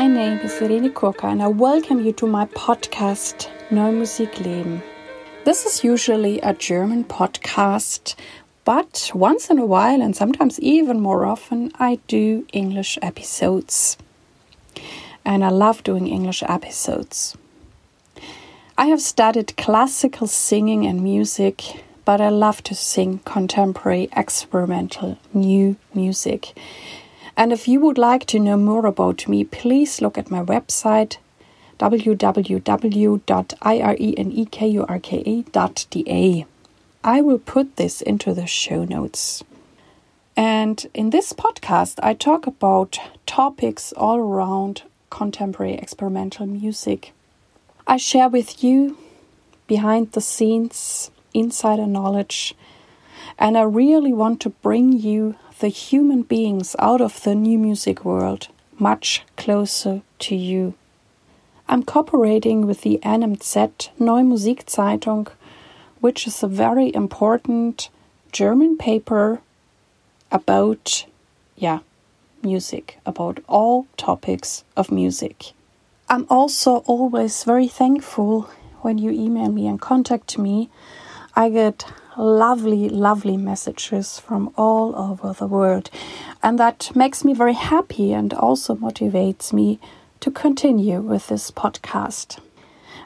My name is Irene Kurka and I welcome you to my podcast Neue Musik Leben. This is usually a German podcast, but once in a while and sometimes even more often I do English episodes. And I love doing English episodes. I have studied classical singing and music, but I love to sing contemporary, experimental, new music. And if you would like to know more about me, please look at my website www.irenekurka.de. I will put this into the show notes. And in this podcast, I talk about topics all around contemporary experimental music. I share with you behind the scenes, insider knowledge, and I really want to bring you the human beings out of the new music world much closer to you. I'm cooperating with the NMZ Neue Musikzeitung, which is a very important German paper about, yeah, music, about all topics of music. I'm also always very thankful when you email me and contact me. I get lovely, lovely messages from all over the world. And that makes me very happy and also motivates me to continue with this podcast.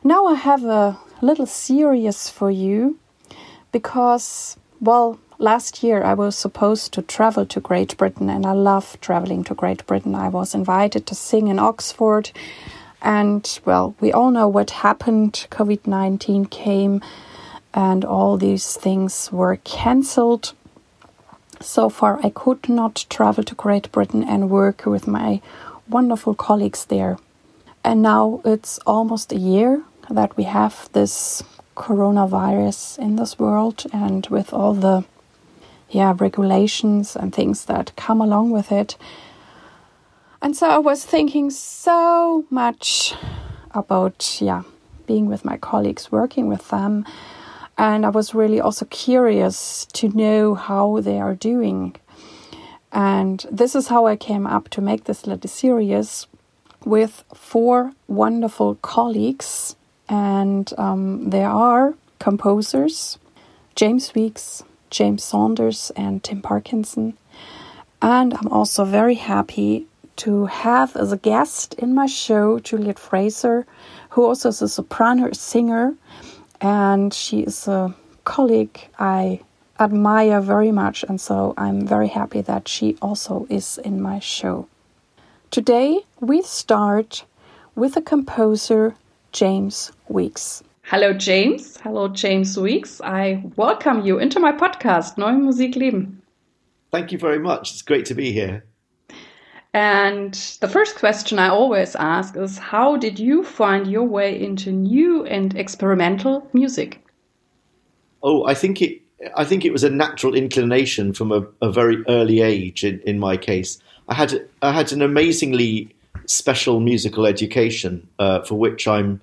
Now I have a little series for you because, well, last year I was supposed to travel to Great Britain and I love traveling to Great Britain. I was invited to sing in Oxford. And well, we all know what happened. COVID 19 came and all these things were cancelled. So far, I could not travel to Great Britain and work with my wonderful colleagues there. And now it's almost a year that we have this coronavirus in this world, and with all the yeah regulations and things that come along with it. And so I was thinking so much about yeah being with my colleagues, working with them, and I was really also curious to know how they are doing. And this is how I came up to make this little series with four wonderful colleagues. And um, there are composers James Weeks, James Saunders, and Tim Parkinson. And I'm also very happy to have as a guest in my show Juliet Fraser, who also is a soprano singer and she is a colleague I admire very much, and so I'm very happy that she also is in my show. Today we start with the composer James Weeks. Hello, James. Hello, James Weeks. I welcome you into my podcast, Neue Musik Leben. Thank you very much. It's great to be here. And the first question I always ask is How did you find your way into new and experimental music? Oh, I think it. I think it was a natural inclination from a, a very early age. In, in, my case, I had I had an amazingly special musical education uh, for which I'm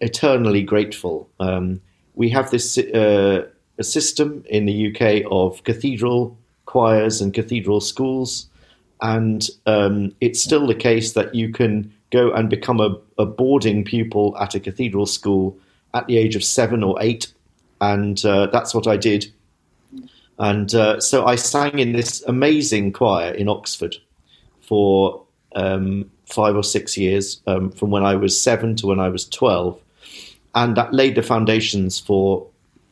eternally grateful. Um, we have this uh, a system in the UK of cathedral choirs and cathedral schools and um, it's still the case that you can go and become a, a, boarding pupil at a cathedral school at the age of seven or eight, and uh, that's what I did. And uh, so I sang in this amazing choir in Oxford for um, five or six years, um, from when I was seven to when I was 12. And that laid the foundations for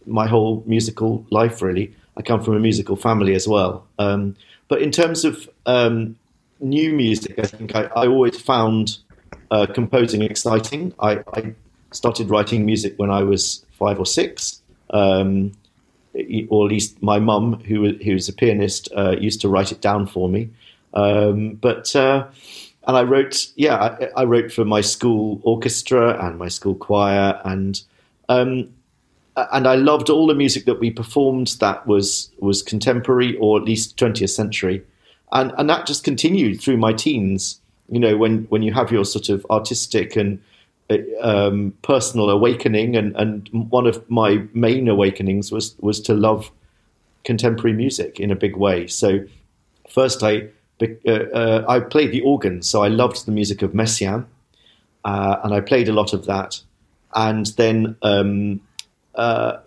my whole musical life, really. I come from a musical family as well. Um, but in terms of um, new music, I think I, I always found uh, composing exciting. I, I, started writing music when I was five or six, um, or at least my mum, who who's a pianist, uh, used to write it down for me. Um, but uh, and I wrote, yeah, I, I, wrote for my school orchestra and my school choir, and um, and I loved all the music that we performed that was was contemporary or at least 20th century, and and that just continued through my teens. You know, when when you have your sort of artistic and uh, um, personal awakening, and and one of my main awakenings was was to love contemporary music in a big way. So first I uh, uh, I played the organ, so I loved the music of Messiaen, uh, and I played a lot of that. And then um, uh,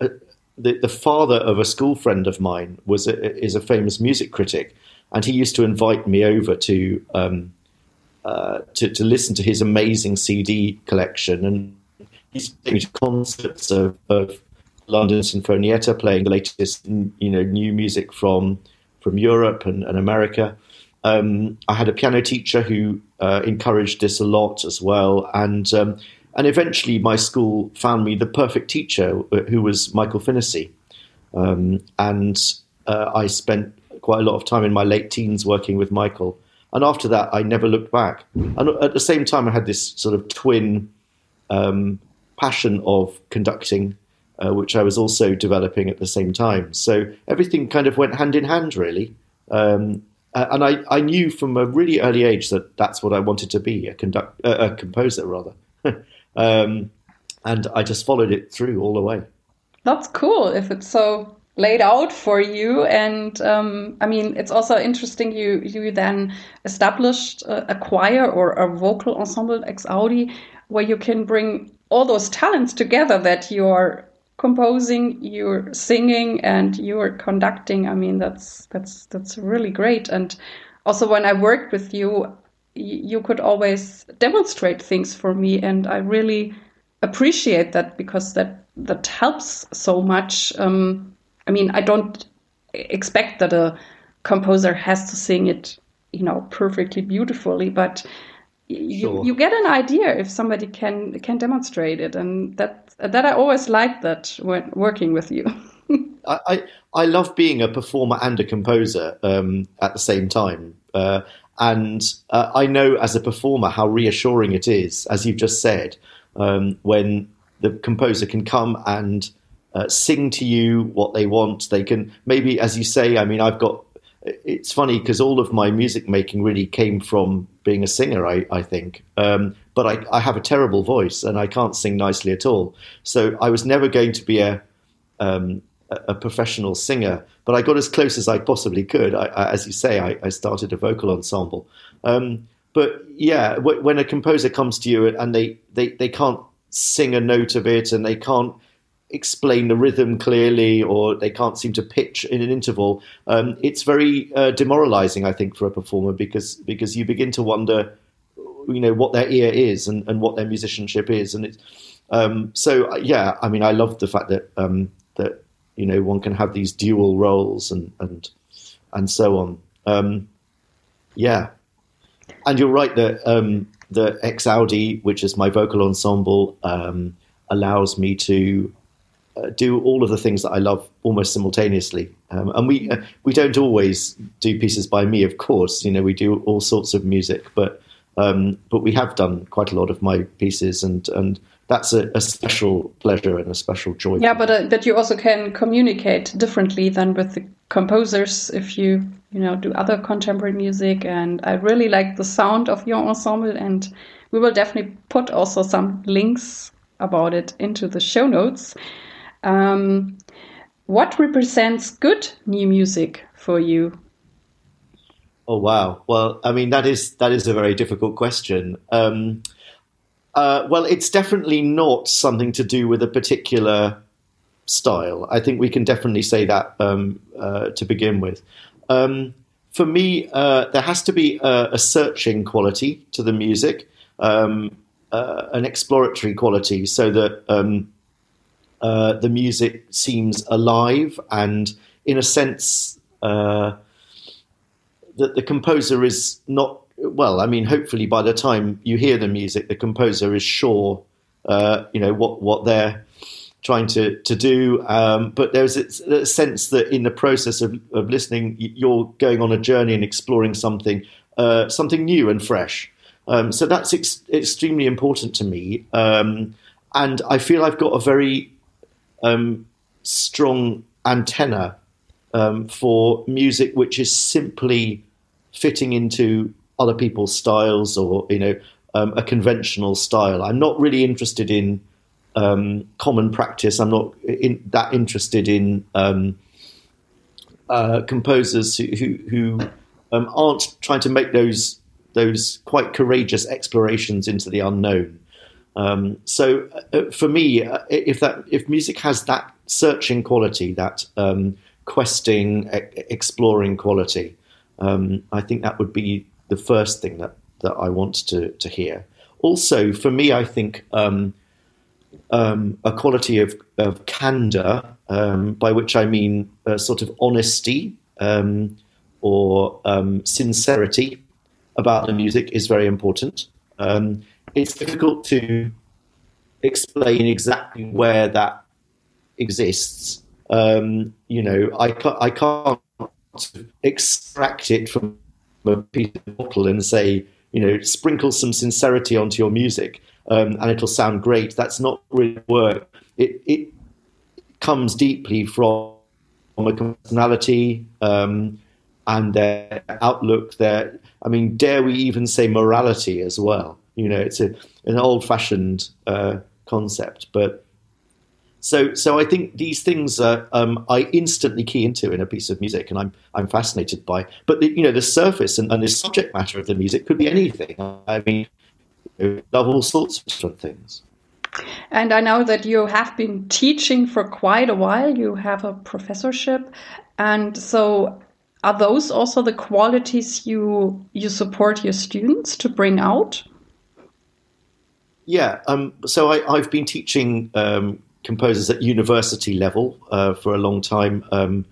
the, the father of a school friend of mine was a, is a famous music critic, and he used to invite me over to um, uh, to, to listen to his amazing CD collection, and he's to concerts of, of London Sinfonietta, playing the latest you know new music from from Europe and, and America. Um, I had a piano teacher who uh, encouraged this a lot as well, and um, and eventually, my school found me the perfect teacher, uh, who was Michael Finnissy. Um, and uh, I spent quite a lot of time in my late teens working with Michael. And after that, I never looked back. And at the same time, I had this sort of twin um, passion of conducting, uh, which I was also developing at the same time. So everything kind of went hand in hand, really. Um, and I, I knew from a really early age that that's what I wanted to be a, conduct, uh, a composer, rather. Um, and I just followed it through all the way. That's cool if it's so laid out for you. And um, I mean, it's also interesting you you then established a, a choir or a vocal ensemble Exaudi where you can bring all those talents together that you're composing, you're singing, and you're conducting. I mean, that's that's that's really great. And also, when I worked with you, you could always demonstrate things for me and i really appreciate that because that that helps so much. Um, i mean i don't expect that a composer has to sing it you know perfectly beautifully but you, sure. you get an idea if somebody can can demonstrate it and that that i always like that when working with you. I, I, I love being a performer and a composer um, at the same time. Uh, and uh, I know as a performer how reassuring it is, as you've just said, um, when the composer can come and uh, sing to you what they want. They can maybe, as you say, I mean, I've got. It's funny because all of my music making really came from being a singer. I, I think, um, but I, I, have a terrible voice and I can't sing nicely at all. So I was never going to be a um, a professional singer, but I got as close as I possibly could. I, I, as you say, I, I, started a vocal ensemble. Um, but yeah, w- when a composer comes to you and they, they, they can't sing a note of it and they can't explain the rhythm clearly or they can't seem to pitch in an interval, um, it's very uh, demoralizing, I think, for a performer because because you begin to wonder, you know, what their ear is and, and what their musicianship is, and it's um, so yeah. I mean, I love the fact that um, that you know one can have these dual roles and and and so on. Um, yeah, and you're right that um, the Exaudi, which is my vocal ensemble, um, allows me to uh, do all of the things that I love almost simultaneously. Um, and we uh, we don't always do pieces by me, of course. You know, we do all sorts of music, but um, but we have done quite a lot of my pieces, and and that's a, a, special pleasure and a special joy. Yeah, but uh, that you also can communicate differently than with the composers if you you know do other contemporary music. And I really like the sound of your ensemble, and we will definitely put also some links about it into the show notes. Um, what represents good new music for you? Oh wow! Well, I mean that is that is a very difficult question. Um, uh, well, it's definitely not something to do with a particular style. I think we can definitely say that um, uh, to begin with. Um, for me, uh, there has to be a, a, searching quality to the music, um, uh, an exploratory quality, so that um, uh, the music seems alive and, in a sense, uh, that the composer is not well, I mean, hopefully by the time you hear the music, the composer is sure, uh, you know, what what they're trying to to do. Um, but there's a, a, sense that in the process of, of listening, you're going on a journey and exploring something uh, something new and fresh. Um, so that's ex- extremely important to me, um, and I feel I've got a very um, strong antenna um, for music which is simply fitting into other people's styles or you know um, a conventional style. I'm not really interested in um, common practice. I'm not in, that interested in um, uh, composers who, who, who um, aren't trying to make those those quite courageous explorations into the unknown. Um, so uh, for me, uh, if that if music has that searching quality, that um, questing, e- exploring quality, I think that would be the first thing that, that I want to to hear. Also, for me, I think um, um, a quality of, of candor, um, by which I mean a sort of honesty or sincerity about the music, is very important. Um, it's difficult to explain exactly where that exists. Um, you know, I can't, I can't extract it from a piece of bottle and say, you know, sprinkle some sincerity onto your music um, and it'll sound great. That's not really work. It, it comes deeply from a personality um, and their outlook. Their, I mean, dare we even say morality as well? You know, it's a, an old-fashioned uh, concept, but so so I think these things uh, um, I instantly key into in a piece of music, and I'm I'm fascinated by. But the, you know, the surface and, and the subject matter of the music could be anything. I mean, you know, love all sorts of different things. And I know that you have been teaching for quite a while. You have a professorship, and so are those also the qualities you you support your students to bring out? Yeah, um, so I, have been teaching um, composers at university level uh, for a long time. Um,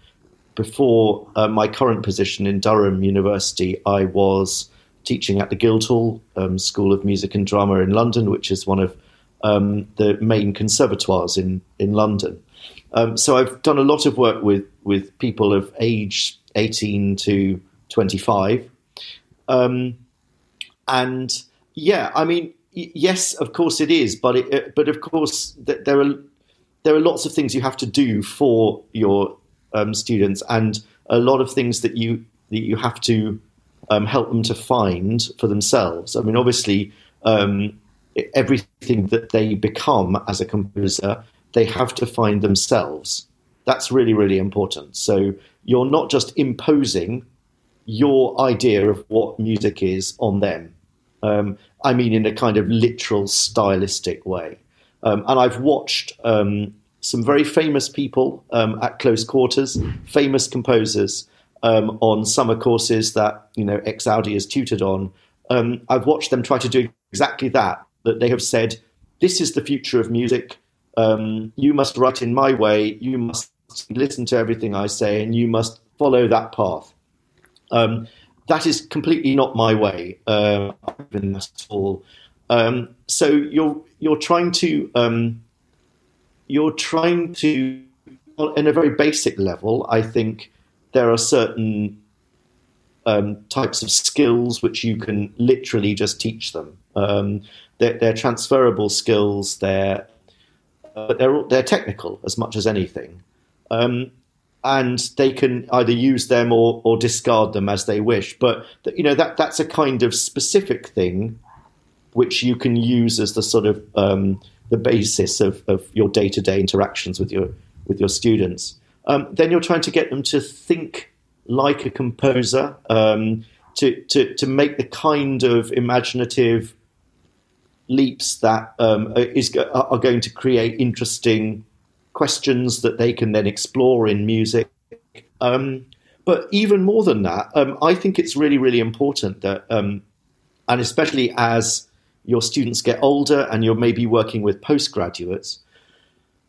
before uh, my current position in Durham University, I was teaching at the Guildhall um, School of Music and Drama in London, which is one of um, the main conservatoires in in London. Um, so I've done a lot of work with with people of age 18 to 25, um, and yeah, I mean yes, of course it is, but it, but of course there are there are lots of things you have to do for your um, students, and a lot of things that you that you have to um, help them to find for themselves. I mean, obviously, um, everything that they become as a composer, they have to find themselves. That's really really important. So you're not just imposing your idea of what music is on them. Um, I mean, in a kind of literal stylistic way. Um, and I've watched um, some very famous people um, at close quarters, famous composers um, on summer courses that you know Exaudi has tutored on. Um, I've watched them try to do exactly that. That they have said, "This is the future of music. you must write in my way. You must listen to everything I say, and you must follow that path." that is completely not my way uh, at all. Um, so you're you're trying to um, you're trying to, in a very basic level, I think there are certain um, types of skills which you can literally just teach them. Um, they're, they're, transferable skills. They're uh, they're they're technical as much as anything. Um, and they can either use them or, or discard them as they wish. But you know that that's a kind of specific thing which you can use as the sort of um, the basis of, of your day to day interactions with your with your students. Um, then you're trying to get them to think like a composer, um, to, to to make the kind of imaginative leaps that um, is are going to create interesting questions that they can then explore in music. Um, but even more than that, um, I think it's really, really important that, and especially as your students get older and you're maybe working with postgraduates,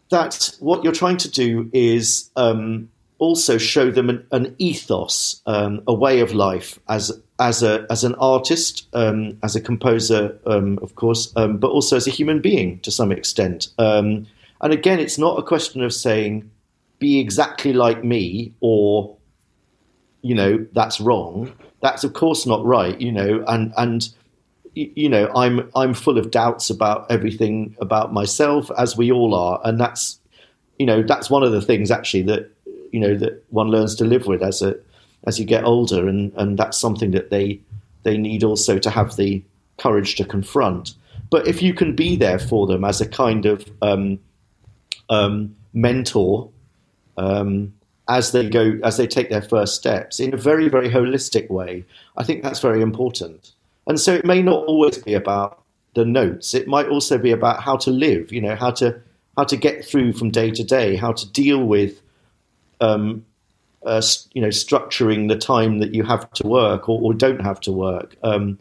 that what you're trying to do is um, also show them an, an ethos, um, a way of life as as a as an artist, um, as a composer, of course, but also as a human being to some extent. and again, it's not a question of saying be exactly like me or you know that's wrong that's of course not right you know and and you know i'm i'm full of doubts about everything about myself as we all are and that's you know that's one of the things actually that you know that one learns to live with as a as you get older and and that's something that they they need also to have the courage to confront. But if you can be there for them as a kind of um, um, mentor um, as they go as they take their first steps in a very very holistic way i think that's very important and so it may not always be about the notes. It might also be about how to live you know how to how to get through from day to day how to deal with um, uh, you know structuring the time that you have to work or, or don't have to work. Um,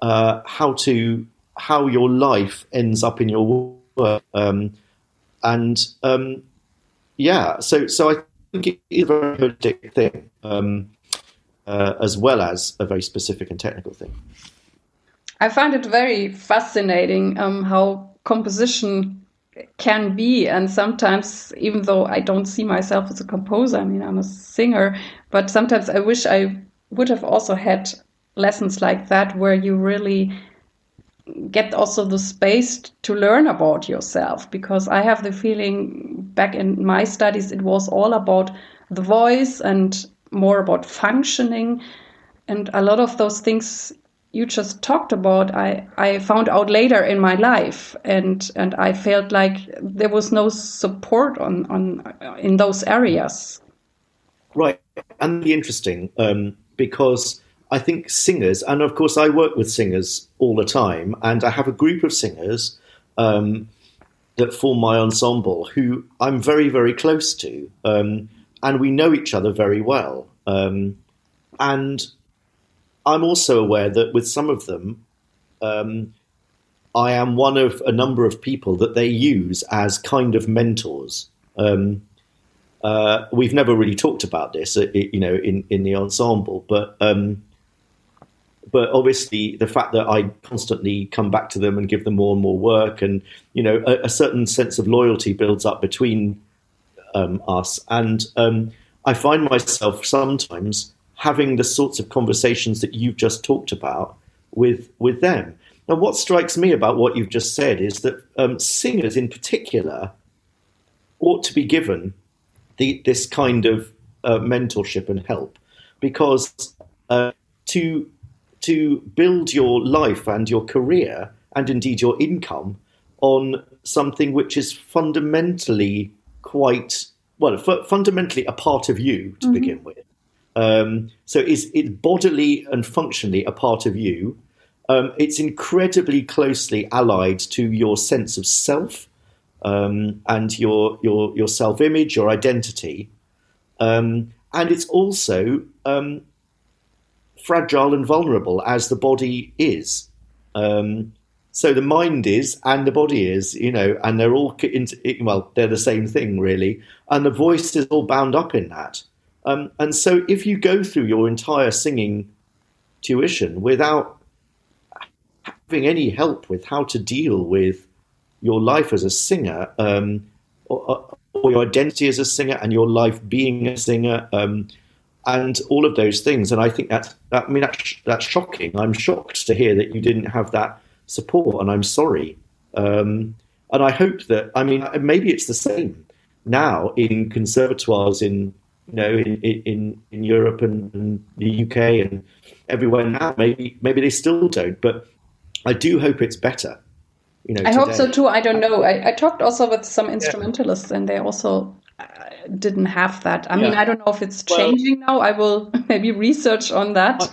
uh, how to how your life ends up in your work. Um, and um, yeah so so I think it is a very holistic thing, um, uh, as well as a very specific and technical thing. I find it very fascinating um, how composition can be, and sometimes, even though I don't see myself as a composer, I mean, I'm a singer, but sometimes I wish I would have also had lessons like that where you really get also the space to learn about yourself because I have the feeling back in my studies it was all about the voice and more about functioning and a lot of those things you just talked about I, I found out later in my life and and I felt like there was no support on on in those areas right and be interesting um, because I think singers, and of course I work with singers all the time, and I have a group of singers um, that form my ensemble who I'm very, very close to, um, and we know each other very well. Um, and I'm also aware that with some of them, um, I am one of a number of people that they use as kind of mentors. Um, uh, we've never really talked about this, uh, you know, in, in the ensemble, but um, but obviously the fact that I constantly come back to them and give them more and more work, and you know, a, a certain sense of loyalty builds up between um, us, and um, I find myself sometimes having the sorts of conversations that you've just talked about with with them. Now, what strikes me about what you've just said is that um, singers, in particular, ought to be given the, this kind of uh, mentorship and help because uh, to to build your life and your career and indeed your income on something which is fundamentally quite well f- fundamentally a part of you to mm-hmm. begin with um, so it's, it's bodily and functionally a part of you um, it's incredibly closely allied to your sense of self um, and your your your self image your identity um, and it's also um, fragile and vulnerable as the body is. Um, so the mind is and the body is, you know, and they're all well, they're the same thing really, and the voice is all bound up in that. Um, and so if you go through your entire singing tuition without having any help with how to deal with your life as a singer, um, or, or, your identity as a singer, and your life being a singer, um, and all of those things. And I think that's, I mean, that's, that's shocking. I'm shocked to hear that you didn't have that support, and I'm sorry. Um, and I hope that, I mean, maybe it's the same now in conservatoires in, you know, in, in, in Europe and, and the UK and everywhere now. Maybe, maybe they still don't, but I do hope it's better. You know, I today. hope so too. I don't know. I, I talked also with some instrumentalists, yeah. and they also didn't have that. I yeah. mean, I don't know if it's changing well, now. I will maybe research on that.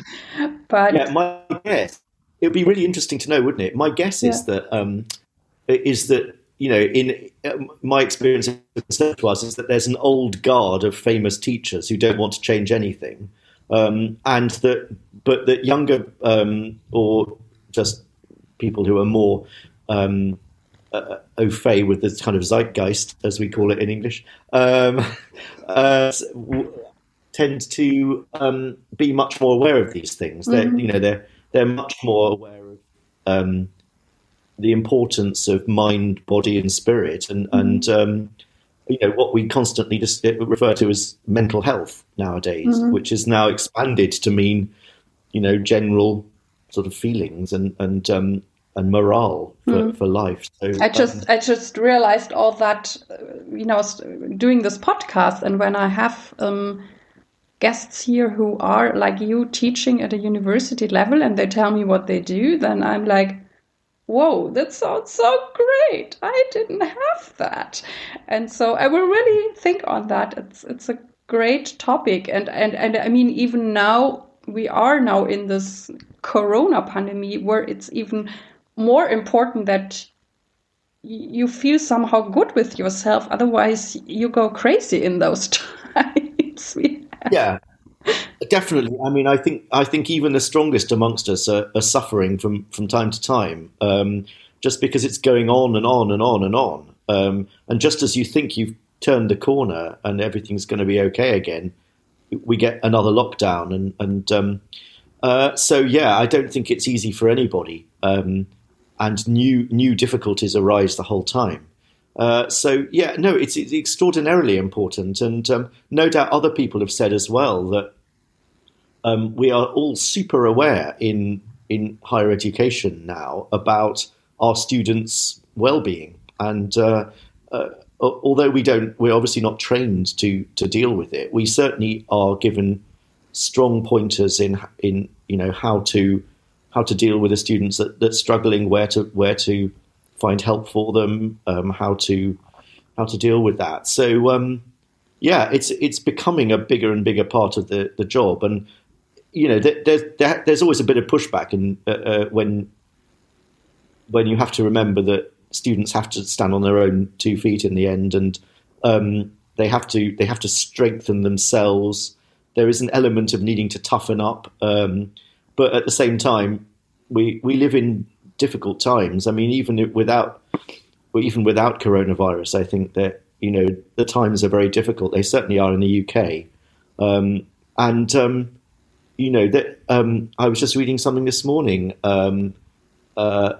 but yeah, my guess it would be really interesting to know, wouldn't it? My guess is that um, is that you know, in uh, my experience in conservatoires, is that there's an old guard of famous teachers who don't want to change anything, um, and that but that younger um, or just people who are more um, uh, au fait with this kind of zeitgeist, as we call it in English, um, uh, tend to um, be much more aware of these things. They're, mm-hmm. you know, they're they're much more aware of um, the importance of mind, body, and spirit, and mm-hmm. and um, you know what we constantly just refer to as mental health nowadays, mm-hmm. which is now expanded to mean you know general sort of feelings and and um, and morale for, mm. for life. So I just um, I just realized all that, uh, you know, doing this podcast, and when I have um, guests here who are like you teaching at a university level, and they tell me what they do, then I'm like. Whoa, that sounds so great! I didn't have that, and so I will really think on that. It's it's a great topic, and and and I mean, even now we are now in this Corona pandemic where it's even more important that you feel somehow good with yourself. Otherwise, you go crazy in those times. yeah, definitely. I mean, I think I think even the strongest amongst us are, are suffering from from time to time, um, just because it's going on and on and on and on. Um, and just as you think you've turned the corner and everything's going to be okay again, we get another lockdown, and and um, uh, so yeah, I don't think it's easy for anybody. Um, and new new difficulties arise the whole time. Uh, so yeah, no, it's, it's extraordinarily important, and um, no doubt other people have said as well that um, we are all super aware in in higher education now about our students' well-being, and uh, uh, although we don't, we're obviously not trained to to deal with it. We certainly are given strong pointers in in you know how to how to deal with the students that that's struggling, where to where to find help for them, um, how to how to deal with that. So um, yeah, it's it's becoming a bigger and bigger part of the the job, and you know there's there, there's always a bit of pushback, and uh, uh, when when you have to remember that students have to stand on their own two feet in the end, and um, they have to they have to strengthen themselves. There is an element of needing to toughen up. Um, but at the same time, we we live in difficult times. I mean, even without even without coronavirus, I think that you know the times are very difficult. They certainly are in the UK, um, and um, you know that um, I was just reading something this morning. Um, uh,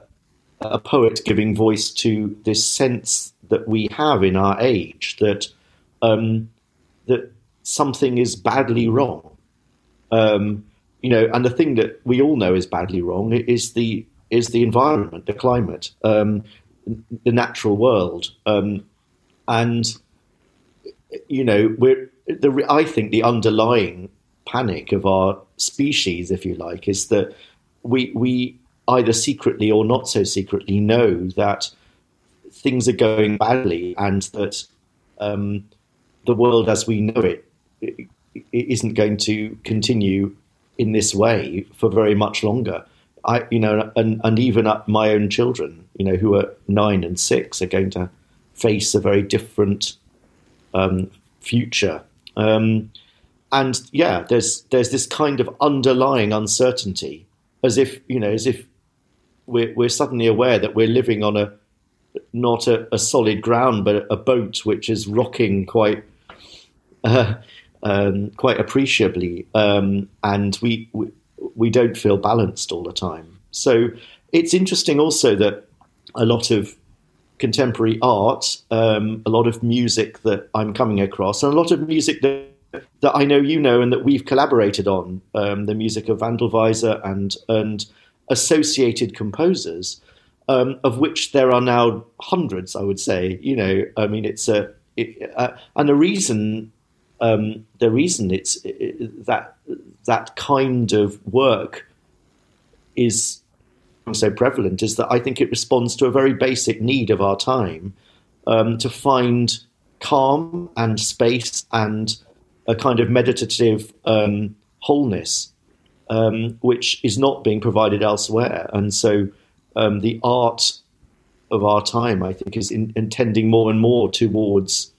a poet giving voice to this sense that we have in our age that um, that something is badly wrong. Um, you know, and the thing that we all know is badly wrong is the is the environment, the climate, um, the natural world, um, and you know, we're the. I think the underlying panic of our species, if you like, is that we we either secretly or not so secretly know that things are going badly and that um, the world as we know it, it isn't going to continue in this way for very much longer. I, you know, and, and even my own children, you know, who are nine and six, are going to face a very different um, future. Um, and yeah, there's there's this kind of underlying uncertainty, as if you know, as if we're we're suddenly aware that we're living on a not a, a solid ground, but a boat which is rocking quite. Uh, um, quite appreciably, um, and we, we, we don't feel balanced all the time. So it's interesting also that a lot of contemporary art, um, a lot of music that I'm coming across, and a lot of music that that I know you know and that we've collaborated on, um, the music of Wandelweiser and and associated composers, um, of which there are now hundreds. I would say, you know, I mean, it's a it, uh, and the reason um, the reason it's it, that that kind of work is so prevalent is that I think it responds to a very basic need of our time um, to find calm and space and a kind of meditative um, wholeness, um, which is not being provided elsewhere. And so um, the art of our time, I think, is in, intending more and more towards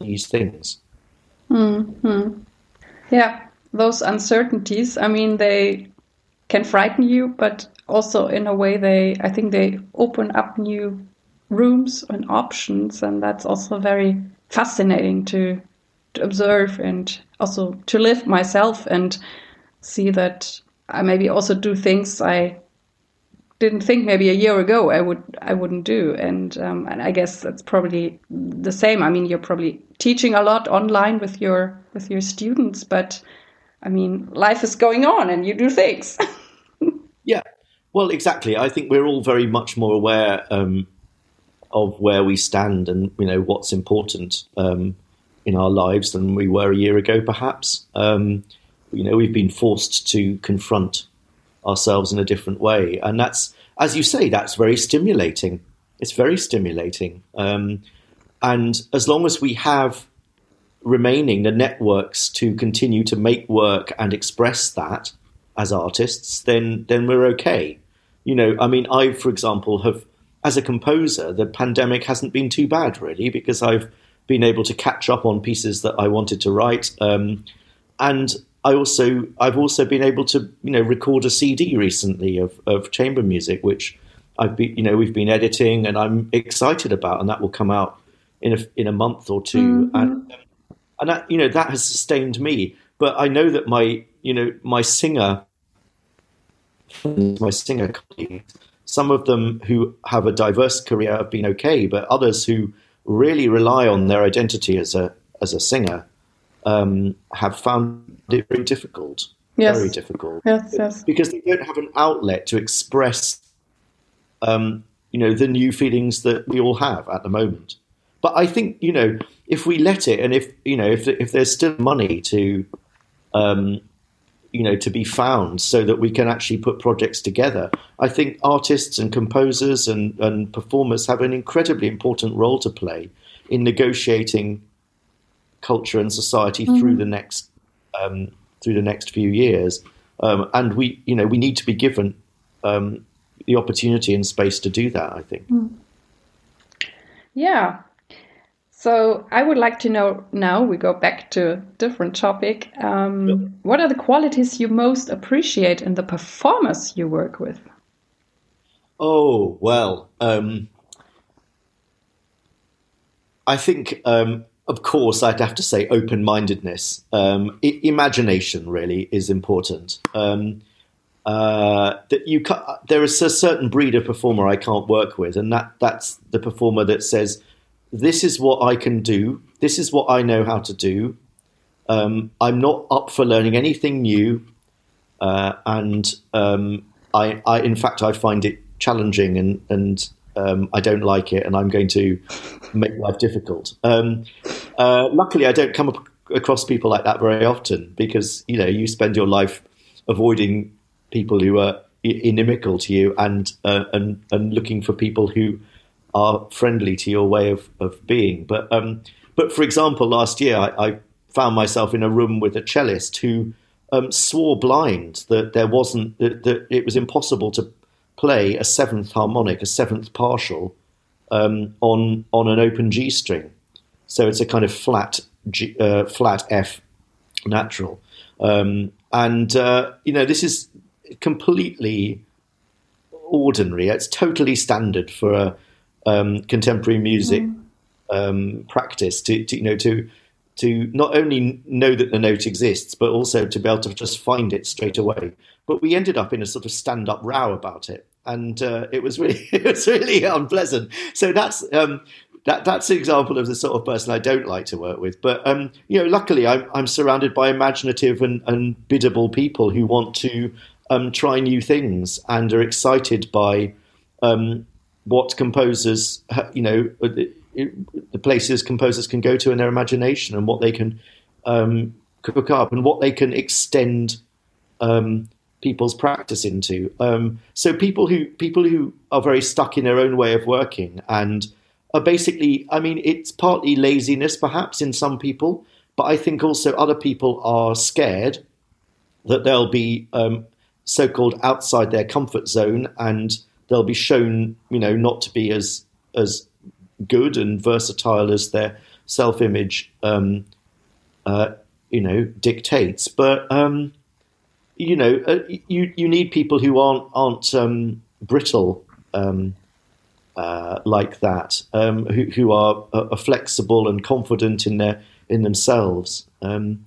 these things. Mm-hmm. Yeah, those uncertainties. I mean, they can frighten you, but also in a way, they I think they open up new rooms and options, and that's also very fascinating to to observe and also to live myself and see that I maybe also do things I didn't think maybe a year ago I would I wouldn't do. And um, and I guess that's probably the same. I mean you're probably teaching a lot online with your with your students but I mean life is going on and you do things. Yeah. Well exactly. I think we're all very much more aware um, of where we stand and you know what's important um, in our lives than we were a year ago perhaps um, you know we've been forced to confront ourselves in a different way. And that's, as you say, that's very stimulating. It's very stimulating. Um, and as long as we have remaining the networks to continue to make work and express that as artists, then then we're okay. You know, I mean, I, for example, have as a composer, the pandemic hasn't been too bad really because I've been able to catch up on pieces that I wanted to write, um, and I also I've also been able to you know record a CD recently of, of chamber music, which I've been you know we've been editing and I'm excited about, and that will come out in a in a month or 2 Mm-hmm. and and that you know that has sustained me. But I know that my you know my singer my singer colleagues, some of them who have a diverse career have been okay, but others who really rely on their identity as a as a singer um, have found it very difficult. Yes. Very difficult Yes, yes. because they don't have an outlet to express, um, you know, the new feelings that we all have at the moment. But I think you know, if we let it, and if you know, if if there's still money to, um, you know, to be found, so that we can actually put projects together, I think artists and composers and and performers have an incredibly important role to play in negotiating culture and society through the next um, through the next few years. Um, and we, you know, we need to be given um, the opportunity and space to do that. I think. Yeah. So I would like to know now, we go back to a different topic. Um, What are the qualities you most appreciate in the performers you work with? Oh well, um, I think, um, of course, I'd have to say open-mindedness. Um, I- imagination really is important. Um, uh, that you ca- there is a certain breed of performer I can't work with, and that that's the performer that says, "This is what I can do. This is what I know how to do. Um, I'm not up for learning anything new, uh, and um, I, I, in fact, I find it challenging, and and um, I don't like it, and I'm going to make life difficult." Um, uh, luckily, I don't come up across people like that very often because you know you spend your life avoiding people who are inimical to you and uh, and and looking for people who are friendly to your way of, of being. But um, but for example, last year I, I found myself in a room with a cellist who um, swore blind that there wasn't that, that it was impossible to play a seventh harmonic, a seventh partial um, on on an open G string. So it's a kind of flat G, uh, flat F natural, um, and uh, you know this is completely ordinary. It's totally standard for a um, contemporary music um, practice to, to you know to to not only know that the note exists, but also to be able to just find it straight away. But we ended up in a sort of stand-up row about it, and uh, it was really it was really unpleasant. So that's um, that that's an example of the sort of person I don't like to work with. But um, you know, luckily I'm I'm surrounded by imaginative and, and biddable people who want to um, try new things and are excited by um, what composers, you know, the, places composers can go to in their imagination and what they can um, cook up and what they can extend um, people's practice into. Um, so people who people who are very stuck in their own way of working and are basically, I mean, it's partly laziness perhaps in some people, but I think also other people are scared that they'll be um, so-called outside their comfort zone and they'll be shown, you know, not to be as as good and versatile as their self-image, um, uh, you know, dictates. But um, you know, uh, you you need people who aren't aren't um, brittle um, uh, like that, um, who who are, are flexible and confident in their in themselves. Um,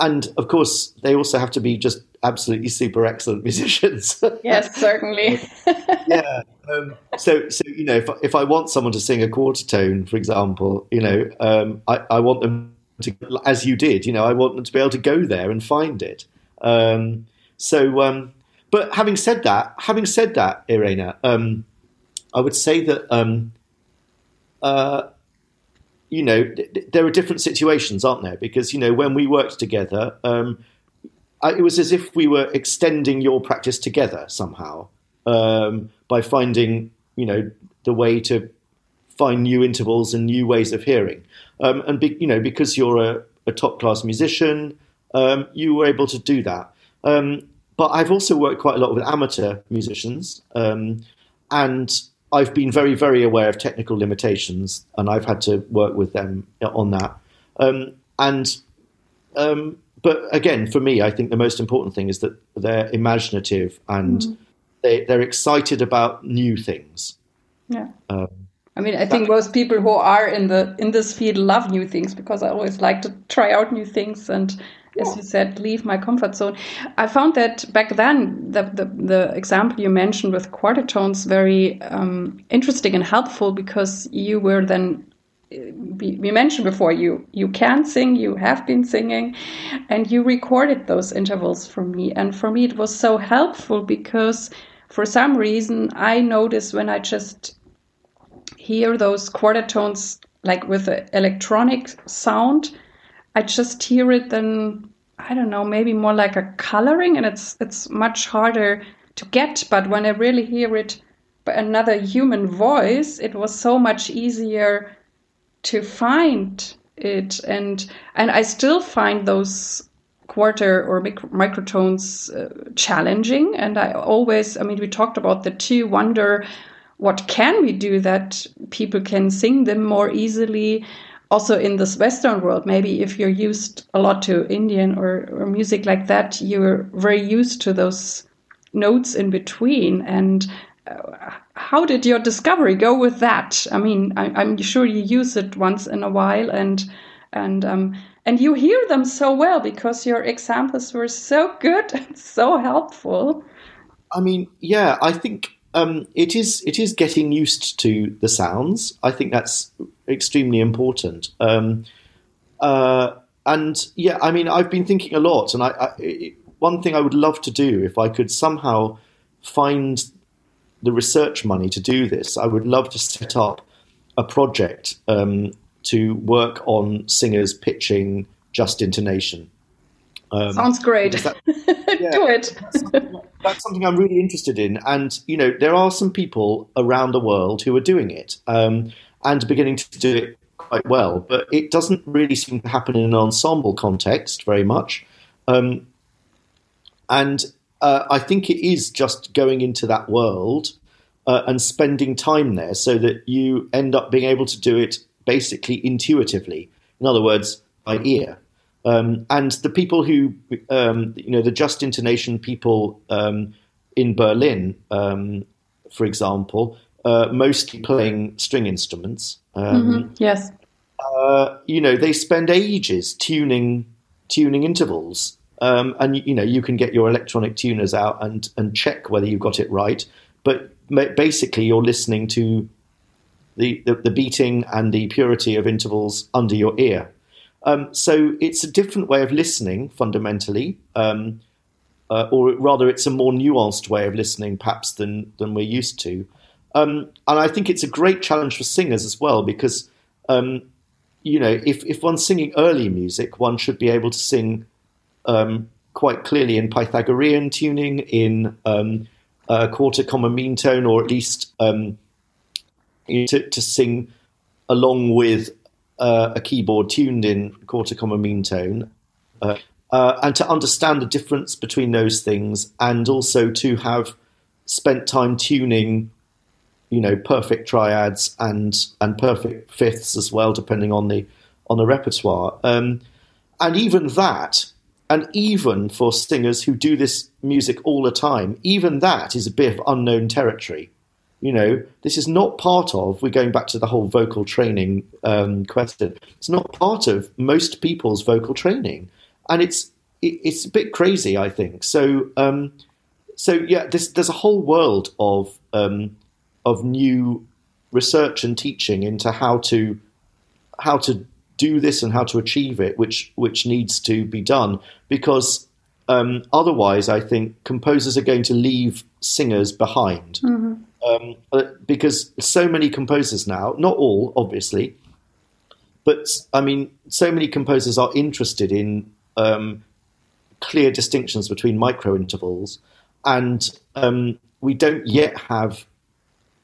and of course, they also have to be just absolutely super excellent musicians. Yes, certainly. yeah. Um, so, so you know, if if I want someone to sing a quarter tone, for example, you know, um, I, I want them to, as you did, you know, I want them to be able to go there and find it. Um, so, um, but having said that, having said that, Irena, um, I would say that um, uh, you know th- there are different situations, aren't there? Because you know when we worked together, um, I, it was as if we were extending your practice together somehow um, by finding you know the way to find new intervals and new ways of hearing. Um, and be, you know because you're a, a top class musician, um, you were able to do that. Um, but I've also worked quite a lot with amateur musicians, um, and I've been very, very aware of technical limitations, and I've had to work with them on that. Um, and um, but again, for me, I think the most important thing is that they're imaginative and mm. they, they're excited about new things. Yeah. Um, I mean, I think most people who are in the in this field love new things because I always like to try out new things and as you said, leave my comfort zone. I found that back then, the, the, the example you mentioned with quarter tones very um, interesting and helpful because you were then we, mentioned before you you can sing you have been singing and you recorded those intervals for me. And for me it was so helpful because for some reason i notice when i just hear those quarter tones like with the electronic sound I just hear it then I don't know, maybe more like a coloring and it's it's much harder to get, but when I really hear it by another human voice, it was so much easier to find it. And and I still find those quarter or mic- microtones uh, challenging. And I always I mean we talked about the two wonder what can we do that people can sing them more easily. Also in this Western world, maybe if you're used a lot to Indian or, or music like that, you're very used to those notes in between. And how did your discovery go with that? I mean, I, am sure you use it once in a while, and and um, and you hear them so well because your examples were so good and so helpful. I mean, yeah, I think um, it is it is getting used to the sounds. I think that's extremely important. Um, uh, and yeah, I mean, I've been thinking a lot, and I, I, one thing I would love to do if I could somehow find the research money to do this, I would love to set up a project um, to work on singers pitching just intonation. Um, Sounds great. That, yeah, Do it. that's, something, that's, something, I'm really interested in, and you know, there are some people around the world who are doing it um, and beginning to do it quite well, but it doesn't really seem to happen in an ensemble context very much. Um, and uh, I think it is just going into that world uh, and spending time there, so that you end up being able to do it basically intuitively. In other words, by ear. Um, and the people who, um, you know, the just intonation people um, in Berlin, um, for example, uh, mostly playing string instruments. Um, mm-hmm. Yes. Uh, you know, they spend ages tuning tuning intervals, um, and you know, you can get your electronic tuners out and and check whether you've got it right. But basically, you're listening to the, the, the beating and the purity of intervals under your ear. Um, so it's a different way of listening fundamentally, um, uh, or rather, it's a more nuanced way of listening perhaps than than we're used to. Um, and I think it's a great challenge for singers as well because um, you know if if one's singing early music, one should be able to sing um, quite clearly in Pythagorean tuning, in um, quarter comma mean tone, or at least to, to sing along with uh, a keyboard tuned in quarter comma mean tone, uh, uh, and to understand the difference between those things, and also to have spent time tuning, you know, perfect triads and and perfect fifths as well, depending on the on the repertoire. Um, and even that, and even for singers who do this music all the time, even that is a bit of unknown territory you know, this is not part of, we're going back to the whole vocal training um, question, it's not part of most people's vocal training. And it's, it, it's a bit crazy, I think. So, um, so yeah, this, there's a whole world of, um, of new research and teaching into how to, how to do this and how to achieve it, which, which needs to be done. Because um, otherwise, I think composers are going to leave singers behind. Mm-hmm. Um, because so many composers now, not all, obviously, but I mean, so many composers are interested in um, clear distinctions between micro intervals, and um, we don't yet have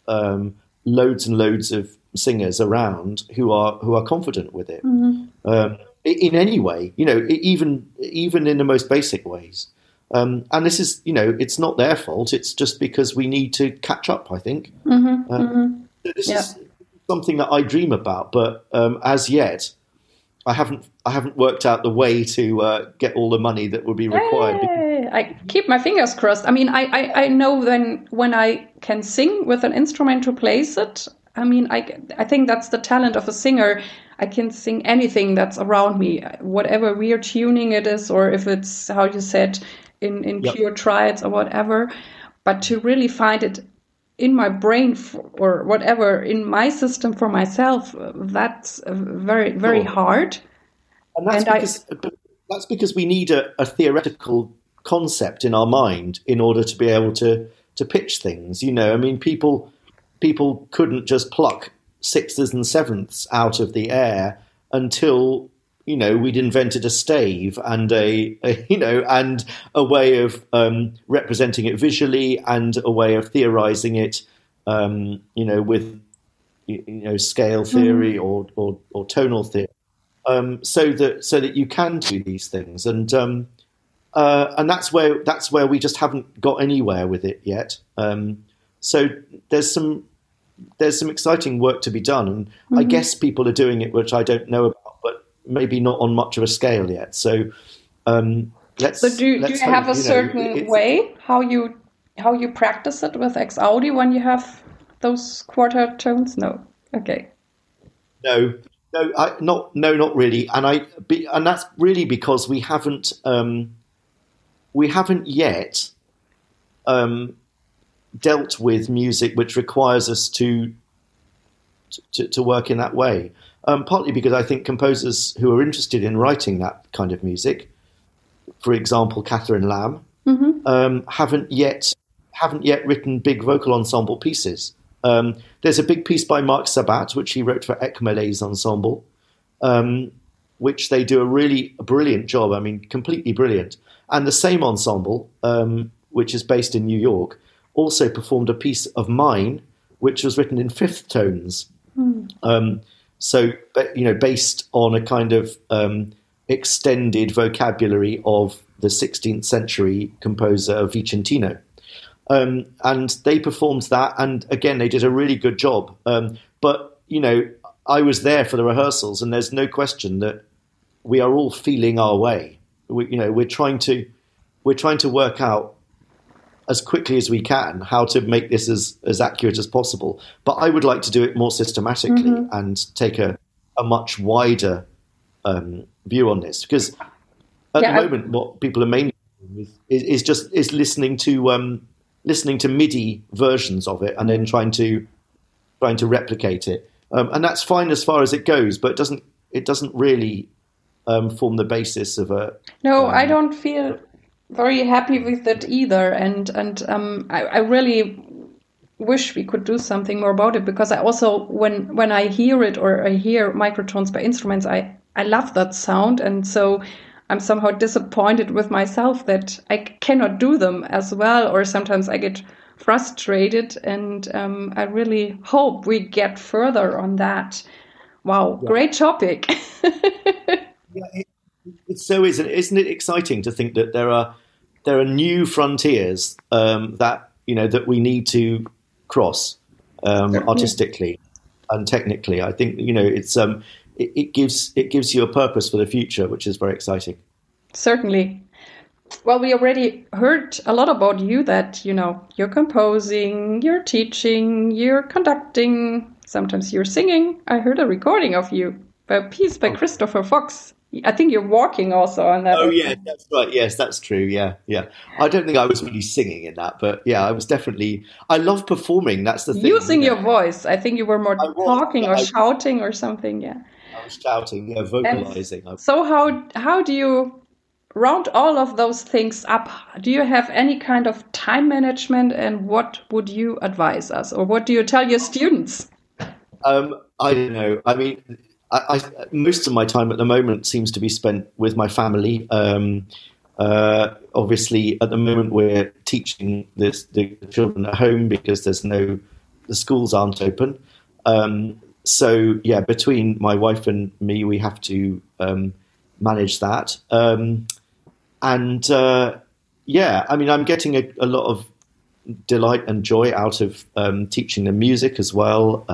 um, loads and loads of singers around who are who are confident with it. Mm-hmm. Um, in any way, you know, even even in the most basic ways. Um, and this is, you know, it's not their fault. It's just because we need to catch up. I think mm-hmm, um, mm-hmm. this yeah. is something that I dream about, but um, as yet, I haven't I haven't worked out the way to uh, get all the money that would be required. Hey, I keep my fingers crossed. I mean, I, I, I know then when I can sing with an instrument to place it. I mean, I I think that's the talent of a singer. I can sing anything that's around me, whatever weird tuning it is, or if it's how you said in in yep. pure triads or whatever. But to really find it in my brain or whatever in my system for myself, uh, that's uh, very very sure. hard. And that's and because I, that's because we need a, a theoretical concept in our mind in order to be able to to pitch things. You know, I mean, people people couldn't just pluck sixths and sevenths out of the air until you know we'd invented a stave and a, a you know and a way of um, representing it visually and a way of theorizing it um, you know with you know scale theory mm. or, or, or tonal theory. Um, so that so that you can do these things. And um, uh, and that's where that's where we just haven't got anywhere with it yet. Um, so there's some there's some exciting work to be done, and mm-hmm. I guess people are doing it, which I don't know about, but maybe not on much of a scale yet. So um, let's. So do, let's do you hope, have a you certain know, way how you how you practice it with Exaudi when you have those quarter tones? No. Okay. No, no, I, not no, not really, and I be, and that's really because we haven't um, we haven't yet um, dealt with music which requires us to to, to work in that way. Um, partly because I think composers who are interested in writing that kind of music, for example, Catherine Lamb, mm-hmm. um, haven't yet haven't yet written big vocal ensemble pieces. Um, there's a big piece by Marc Sabat, which he wrote for Ekmeles ensemble, um, which they do a really brilliant job. I mean, completely brilliant. And the same ensemble, um, which is based in New York, also performed a piece of mine, which was written in fifth tones. Mm. Um, so, you know, based on a kind of um, extended vocabulary of the 16th century composer Vicentino. Um, and they performed that, and again, they did a really good job. Um, but, you know, I was there for the rehearsals, and there's no question that we are all feeling our way. We, you know, we're trying to we're trying to work out as quickly as we can how to make this as, as accurate as possible. But I would like to do it more systematically mm-hmm. and take a, a much wider um, view on this because at yeah, the moment what people are mainly doing is, is just is listening to um, listening to MIDI versions of it and then trying to trying to replicate it. Um, and that's fine as far as it goes, but it doesn't it doesn't really um, form the basis of a. No, I um, don't feel very happy with it either, and and um, I, I really wish we could do something more about it because I also when when I hear it or I hear microtones by instruments, I I love that sound, and so I'm somehow disappointed with myself that I cannot do them as well, or sometimes I get frustrated, and um, I really hope we get further on that. Wow, yeah. great topic. yeah, it, it so is, isn't it exciting to think that there are there are new frontiers um, that you know that we need to cross um, artistically and technically. I think you know it's um, it, it gives it gives you a purpose for the future, which is very exciting. Certainly. Well, we already heard a lot about you that, you know, you're composing, you're teaching, you're conducting, sometimes you're singing. I heard a recording of you, a piece by oh. Christopher Fox. I think you're walking also on that. Oh yeah, that's right. Yes, that's true. Yeah, yeah. I don't think I was really singing in that, but yeah, I was definitely. I love performing. That's the thing. Using you know? your voice. I think you were more was, talking or I, shouting or something. Yeah. I was shouting. Yeah, vocalizing. And so how how do you round all of those things up? Do you have any kind of time management, and what would you advise us, or what do you tell your students? Um, I don't know. I mean, I, I, most of my time at the moment seems to be spent with my family. Um, uh, obviously, at the moment we're teaching this, the children at home because there's no the schools aren't open. Um, so yeah, between my wife and me, we have to um, manage that. Um, and uh, yeah, I mean, I'm getting a, a, lot of delight and joy out of um, teaching them music as well.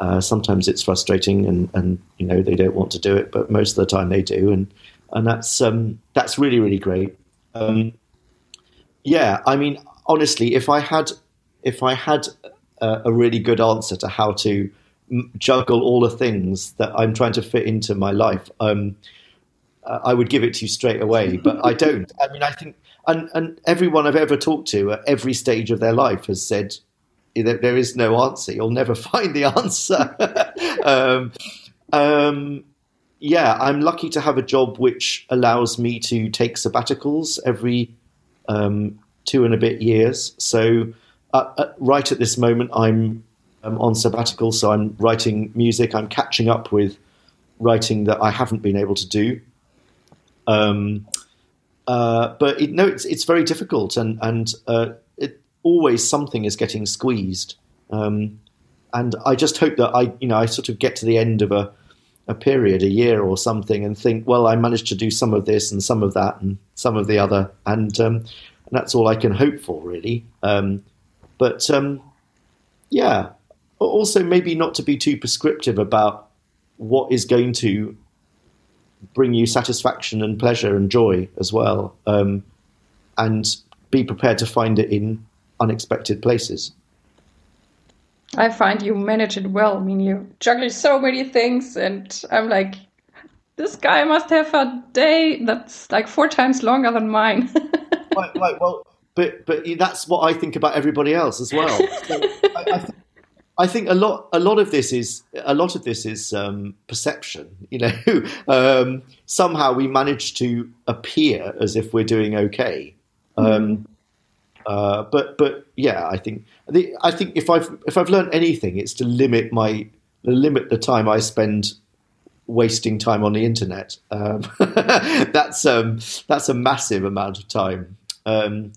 Uh, sometimes it's frustrating, and, and you know they don't want to do it, but most of the time they do, and and that's um, that's really really great. Um, yeah, I mean, honestly, if I had if I had a, a really good answer to how to juggle all the things that I'm trying to fit into my life, um, I would give it to you straight away. But I don't. I mean, I think, and, and everyone I've ever talked to at every stage of their life has said there is no answer. You'll never find the answer. um, um, yeah, I'm lucky to have a job which allows me to take sabbaticals every um, two and a bit years. So, uh, uh, right at this moment, I'm um, on sabbatical, so I'm writing music. I'm catching up with writing that I haven't been able to do. Um, uh, but it, no, it's it's very difficult, and and uh, it, always something is getting squeezed. Um, and I just hope that I, you know, I sort of get to the end of a a period, a year or something, and think, well, I managed to do some of this and some of that and some of the other, and, um, and that's all I can hope for, really. Um, but um, yeah, also maybe not to be too prescriptive about what is going to bring you satisfaction and pleasure and joy as well, um, and be prepared to find it in unexpected places. I find you manage it well. I mean, you juggle so many things, and I'm like, this guy must have a day that's like four times longer than mine. right, right. Well, but but that's what I think about everybody else as well. So I, I, th- I, think a lot a lot of this is a lot of this is um, perception. You know, um, somehow we manage to appear as if we're doing okay. Um, mm. Uh, but but yeah, I think the, I think if I've if I've learned anything, it's to limit my limit the time I spend wasting time on the internet. Um, that's um, that's a massive amount of time. Um,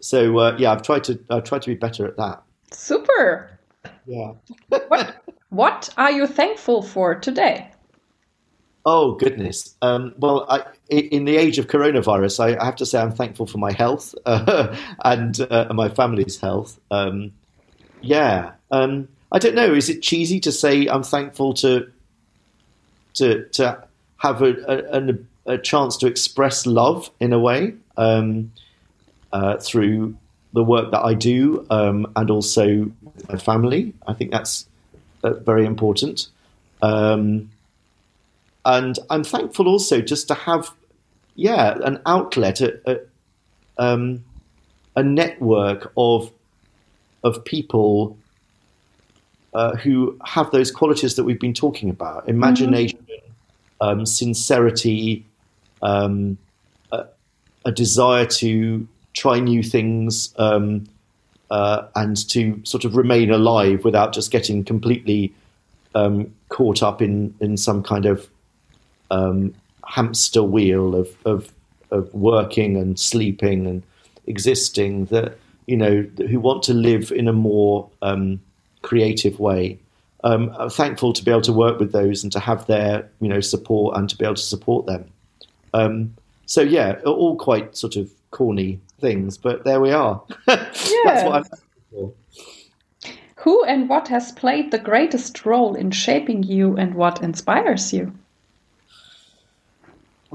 so uh, yeah, I've tried to I've tried to be better at that. Super. Yeah. what What are you thankful for today? Oh goodness. Um, well, I, in the age of coronavirus, I, have to say I'm thankful for my health uh, and, uh, my family's health. Um, yeah. Um, I don't know. Is it cheesy to say I'm thankful to to to have a, a, a chance to express love in a way um, uh, through the work that I do um, and also my family? I think that's uh, very important. Um, and I'm thankful also just to have, yeah, an outlet, a, a, um, a network of of people uh, who have those qualities that we've been talking about: imagination, mm-hmm. um, sincerity, um, a, a, desire to try new things, um, uh, and to sort of remain alive without just getting completely um, caught up in in some kind of um, hamster wheel of, of of working and sleeping and existing that you know who want to live in a more um, creative way. Um, I'm thankful to be able to work with those and to have their you know support and to be able to support them. Um, so yeah, all quite sort of corny things, but there we are. That's what I'm for. Who and what has played the greatest role in shaping you and what inspires you?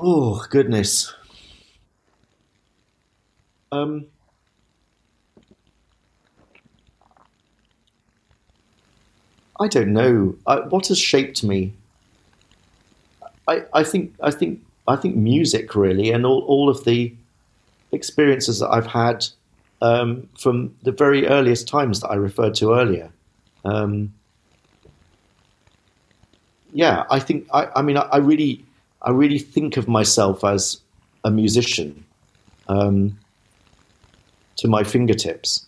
Oh goodness. Um, I don't know. I, what has shaped me? I, I think I think I think music really, and all, all of the experiences that I've had um, from the very earliest times that I referred to earlier. Um, yeah, I think I, I mean I, I really I really think of myself as a musician um, to my fingertips,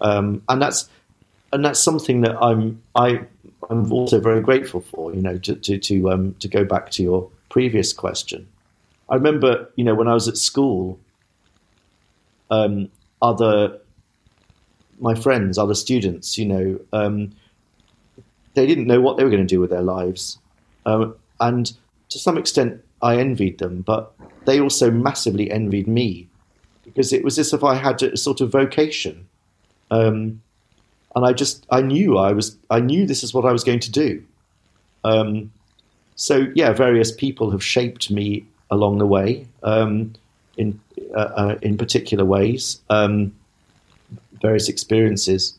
um, and that's and that's something that I'm I I'm also very grateful for. You know, to to to, um, to go back to your previous question, I remember you know when I was at school, um, other my friends, other students, you know, um, they didn't know what they were going to do with their lives, um, and to some extent, I envied them, but they also massively envied me because it was as if I had a sort of vocation. Um, and I just I knew I was I knew this is what I was going to do. Um, so yeah, various people have shaped me along the way um, in uh, uh, in particular ways, um, various experiences.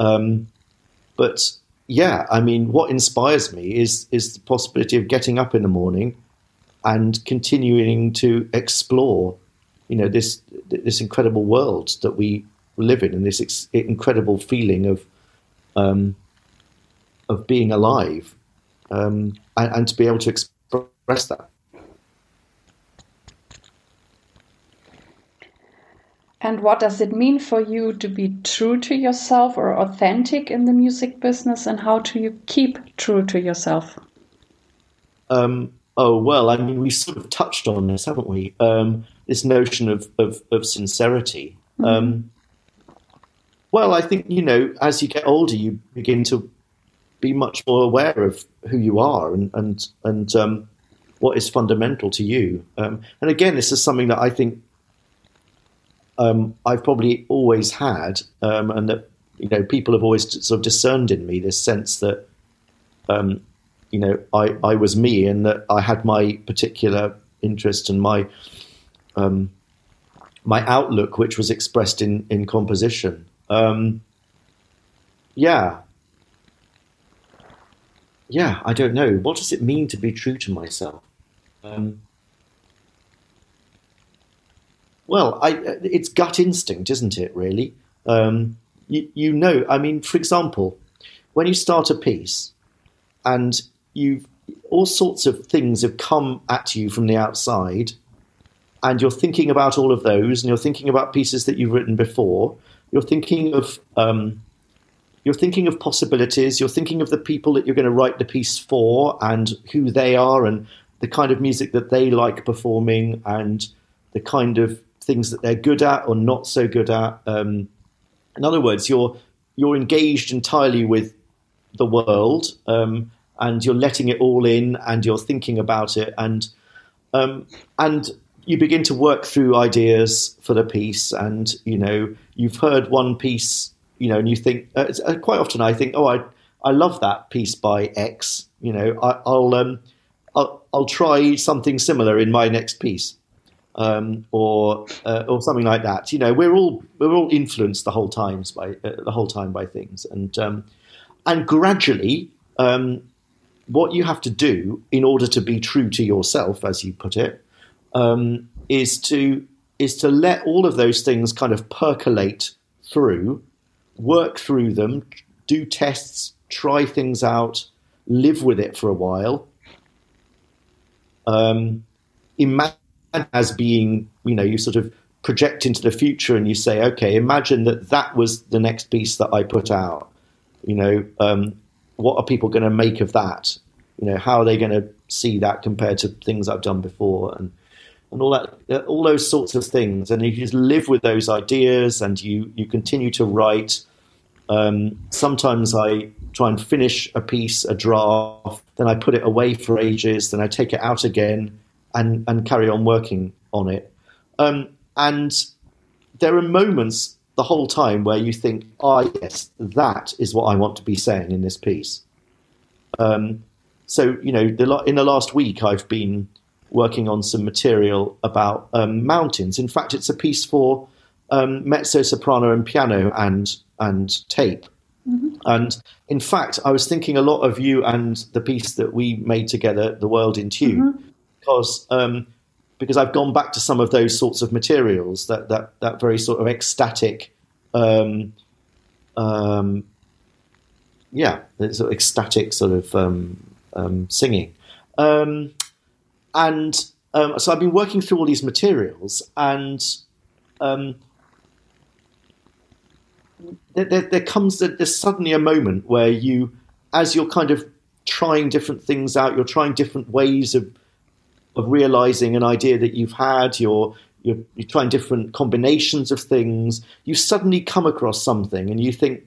Um, but yeah, I mean, what inspires me is is the possibility of getting up in the morning and continuing to explore, you know, this this incredible world that we live in, and this ex- incredible feeling of um, of being alive, um, and, and to be able to express that. And what does it mean for you to be true to yourself or authentic in the music business? And how do you keep true to yourself? Um, oh, well, I mean, we've sort of touched on this, haven't we? Um, this notion of, of, of sincerity. Mm-hmm. Um, well, I think, you know, as you get older, you begin to be much more aware of who you are and, and, and um, what is fundamental to you. Um, and again, this is something that I think um, I've probably always had, um, and that you know people have always sort of discerned in me this sense that um, you know I, I was me and that I had my particular interest and my um, my outlook, which was expressed in in composition. Um, yeah, yeah, I don't know. What does it mean to be true to myself? Well, I, it's gut instinct, isn't it? Really, um, you, you know. I mean, for example, when you start a piece, and you've all sorts of things have come at you from the outside, and you're thinking about all of those, and you're thinking about pieces that you've written before. You're thinking of um, you're thinking of possibilities. You're thinking of the people that you're going to write the piece for, and who they are, and the kind of music that they like performing, and the kind of things that they're good at or not so good at. Um, in other words, you're you're engaged entirely with the world, um, and you're letting it all in, and you're thinking about it, and um, and you begin to work through ideas for the piece, and you know you've heard one piece, you know, and you think uh, uh quite often I think, oh, I I love that piece by X, you know, I, will um, I'll I'll try something similar in my next piece um, or uh, or something like that. You know, we're all we're all influenced the whole times by uh, the whole time by things, and um, and gradually, um, what you have to do in order to be true to yourself, as you put it, um, is to is to let all of those things kind of percolate through, work through them, do tests, try things out, live with it for a while. Um, imagine as being, you know, you sort of project into the future and you say, okay, imagine that that was the next piece that I put out. You know, um, what are people going to make of that? You know, how are they going to see that compared to things I've done before and and all that, uh, all those sorts of things. And you just live with those ideas and you you continue to write. Um, sometimes I try and finish a piece, a draft, then I put it away for ages, then I take it out again and and carry on working on it. Um, and there are moments the whole time where you think, "Ah, oh, yes, that is what I want to be saying in this piece." Um, so you know, the, in the last week, I've been working on some material about um, mountains. In fact, it's a piece for um, mezzo soprano and piano and and tape. Mm-hmm. And in fact, I was thinking a lot of you and the piece that we made together, "The World in Tune," mm-hmm because um, because I've gone back to some of those sorts of materials that that that very sort of ecstatic, um, um, yeah, sort of ecstatic sort of um, um, singing, um, and so I've been working through all these materials and. There, there, there comes there's suddenly a moment where you, as you're kind of trying different things out, you're trying different ways of of realizing an idea that you've had, you're, you're, you're trying different combinations of things, you suddenly come across something and you think,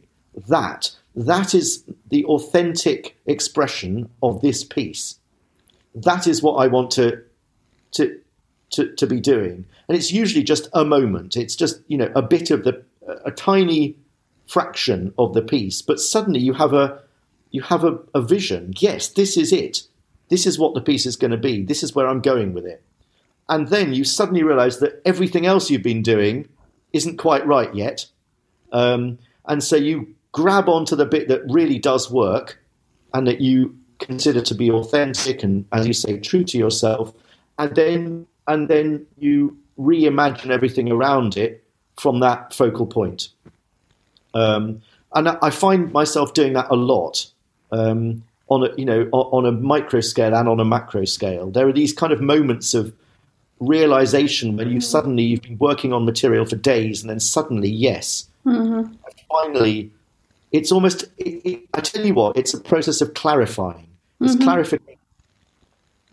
that, that is the authentic expression of this piece. That is what I want to to to, to be doing. And it's usually just a moment. It's just, you know, a bit of the, a tiny fraction of the piece, but suddenly you have a, you have a, a vision. Yes, this is it. This is what the piece is going to be. This is where I'm going with it. And then you suddenly realize that everything else you've been doing isn't quite right yet. Um, and so you grab onto the bit that really does work and that you consider to be authentic and, as you say, true to yourself. And then and then you reimagine everything around it from that focal point. Um, and I find myself doing that a lot um, on a you know on a micro scale and on a macro scale. There are these kind of moments of realization when you suddenly you've been working on material for days and then suddenly yes, mm-hmm. finally, it's almost. It, it, I tell you what, it's a process of clarifying. It's mm-hmm. clarification.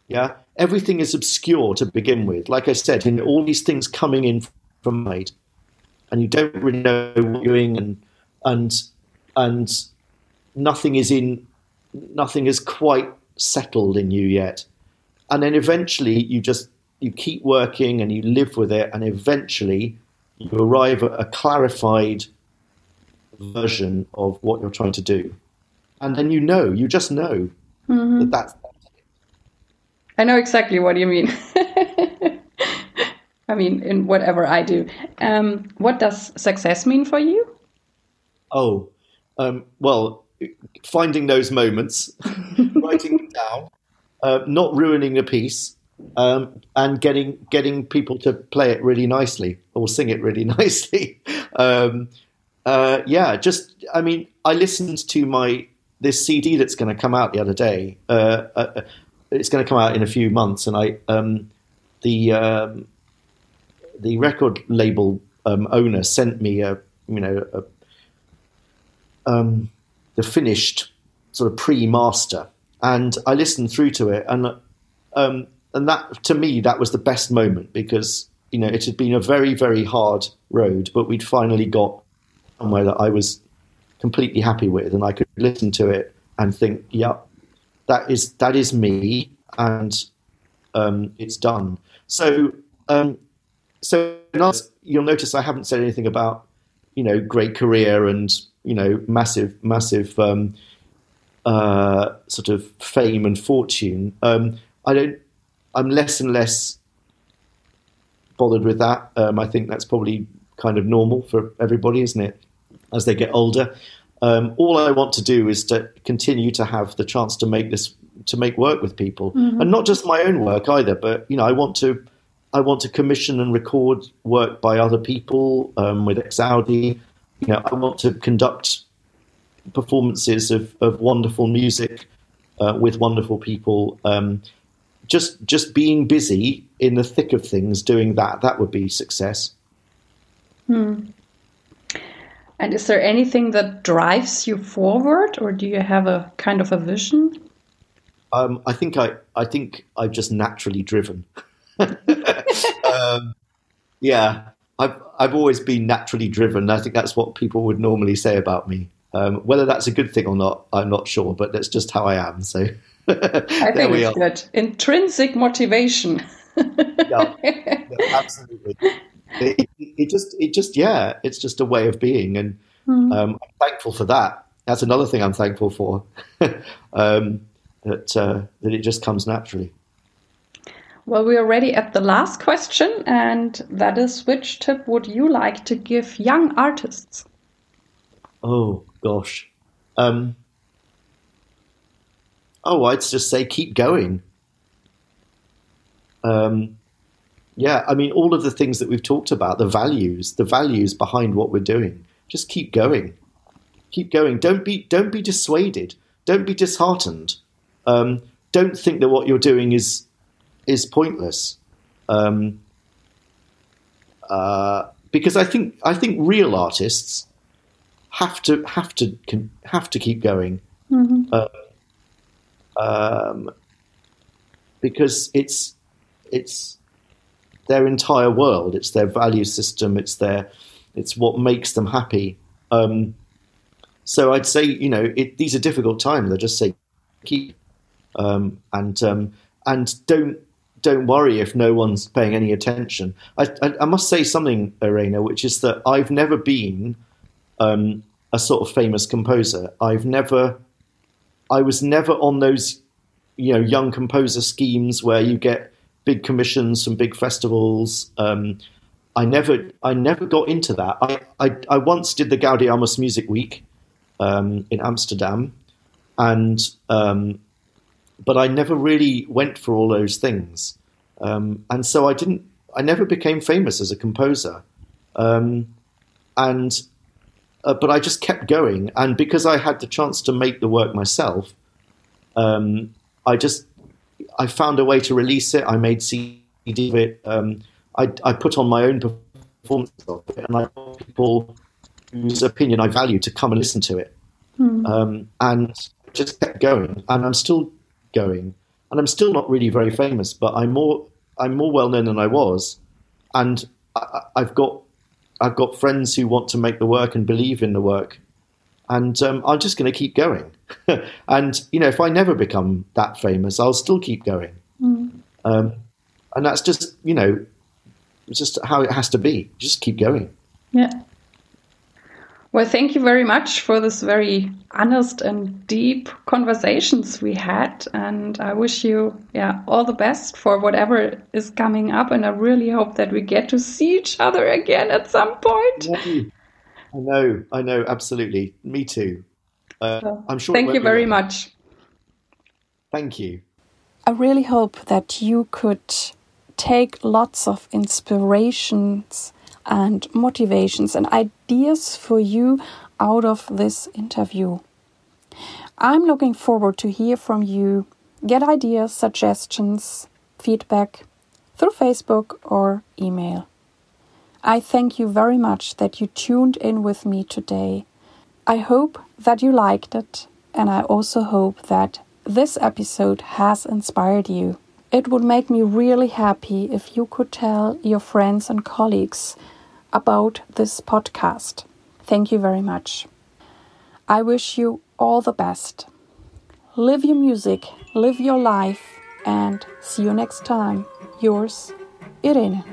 Yeah, everything is obscure to begin with. Like I said, in all these things coming in from made, and you don't really know what you're doing, and and and nothing is in, nothing is quite settled in you yet, and then eventually you just you keep working and you live with it, and eventually you arrive at a clarified version of what you're trying to do, and then you know, you just know mm-hmm. that that's I know exactly what you mean. I mean, in whatever I do. Um, what does success mean for you? Oh, um, well, finding those moments, writing them down, uh, not ruining a piece, um, and getting getting people to play it really nicely or sing it really nicely. um, uh, yeah, just I mean, I listened to my this CD that's going to come out the other day. Uh, uh it's going to come out in a few months, and I um, the um, the record label um, owner sent me a you know a, um, the finished sort of pre-master, and I listened through to it, and um, and that to me that was the best moment because you know it had been a very very hard road, but we'd finally got somewhere that I was completely happy with, and I could listen to it and think, yeah, that is that is me, and um, it's done. So, um, so you'll notice I haven't said anything about you know great career and you know massive massive um, uh, sort of fame and fortune. Um, I don't. I'm less and less bothered with that. Um, I think that's probably kind of normal for everybody, isn't it? As they get older, um, all I want to do is to continue to have the chance to make this to make work with people, mm-hmm. and not just my own work either. But you know, I want to I want to commission and record work by other people um, with Exaudi. You know, I want to conduct performances of, of wonderful music uh, with wonderful people. Um, just just being busy in the thick of things, doing that, that would be success. Hmm. And is there anything that drives you forward, or do you have a kind of a vision? Um, I think I, I think I'm just naturally driven. um, yeah, I've I've always been naturally driven. I think that's what people would normally say about me. Um, whether that's a good thing or not, I'm not sure, but that's just how I am. So I think it's are. good. Intrinsic motivation. yeah, absolutely it, it, just, it just, yeah, it's just a way of being, and mm. um, I'm thankful for that. That's another thing I'm thankful for. um, that uh, that it just comes naturally. Well, we are already at the last question, and that is which tip would you like to give young artists? Oh, gosh. Um, oh, I'd just say keep going. Um, yeah, I mean, all of the things that we've talked about, the values, the values behind what we're doing, just keep going, keep going. Don't be, don't be dissuaded. Don't be disheartened. Um, don't think that what you're doing is is pointless. Um, uh, because I think I think real artists have to have to can, have to keep going. Mm-hmm. Uh, um, because it's it's their entire world. It's their value system. It's their it's what makes them happy. Um, so I'd say you know it, these are difficult times. I just say keep um, and um, and don't don't worry if no one's paying any attention. I, I, I must say something, Irena, which is that I've never been um, a sort of famous composer. I've never, I was never on those, you know, young composer schemes where you get big commissions from big festivals. Um, I never, I never got into that. I, I, I once did the Gaudeamus Music Week um, in Amsterdam, and um, but I never really went for all those things, um, and so I didn't. I never became famous as a composer, um, and uh, but I just kept going, and because I had the chance to make the work myself, um, I just I found a way to release it. I made CD of it. Um, I, I put on my own performance of it, and I got people whose opinion I value to come and listen to it, mm. um, and just kept going. And I'm still going, and I'm still not really very famous, but I'm more I'm more well known than I was, and I, have got I've got friends who want to make the work and believe in the work, and um, I'm just going to keep going. and you know, if I never become that famous, I'll still keep going. Mm. Um, and that's just you know, just how it has to be. Just keep going. Yeah. Well, thank you very much for this very honest and deep conversations we had. And I wish you, yeah, all the best for whatever is coming up. And I really hope that we get to see each other again at some point. I know, I know, absolutely. Me too. Uh, so, I'm sure. Thank you very much. Thank you. I really hope that you could take lots of inspirations and motivations and ideas for you out of this interview. I'm looking forward to hear from you. Get ideas, suggestions, feedback through Facebook or email. I thank you very much that you tuned in with me today. I hope that you liked it, and I also hope that this episode has inspired you. It would make me really happy if you could tell your friends and colleagues about this podcast. Thank you very much. I wish you all the best. Live your music, live your life, and see you next time. Yours, Irene.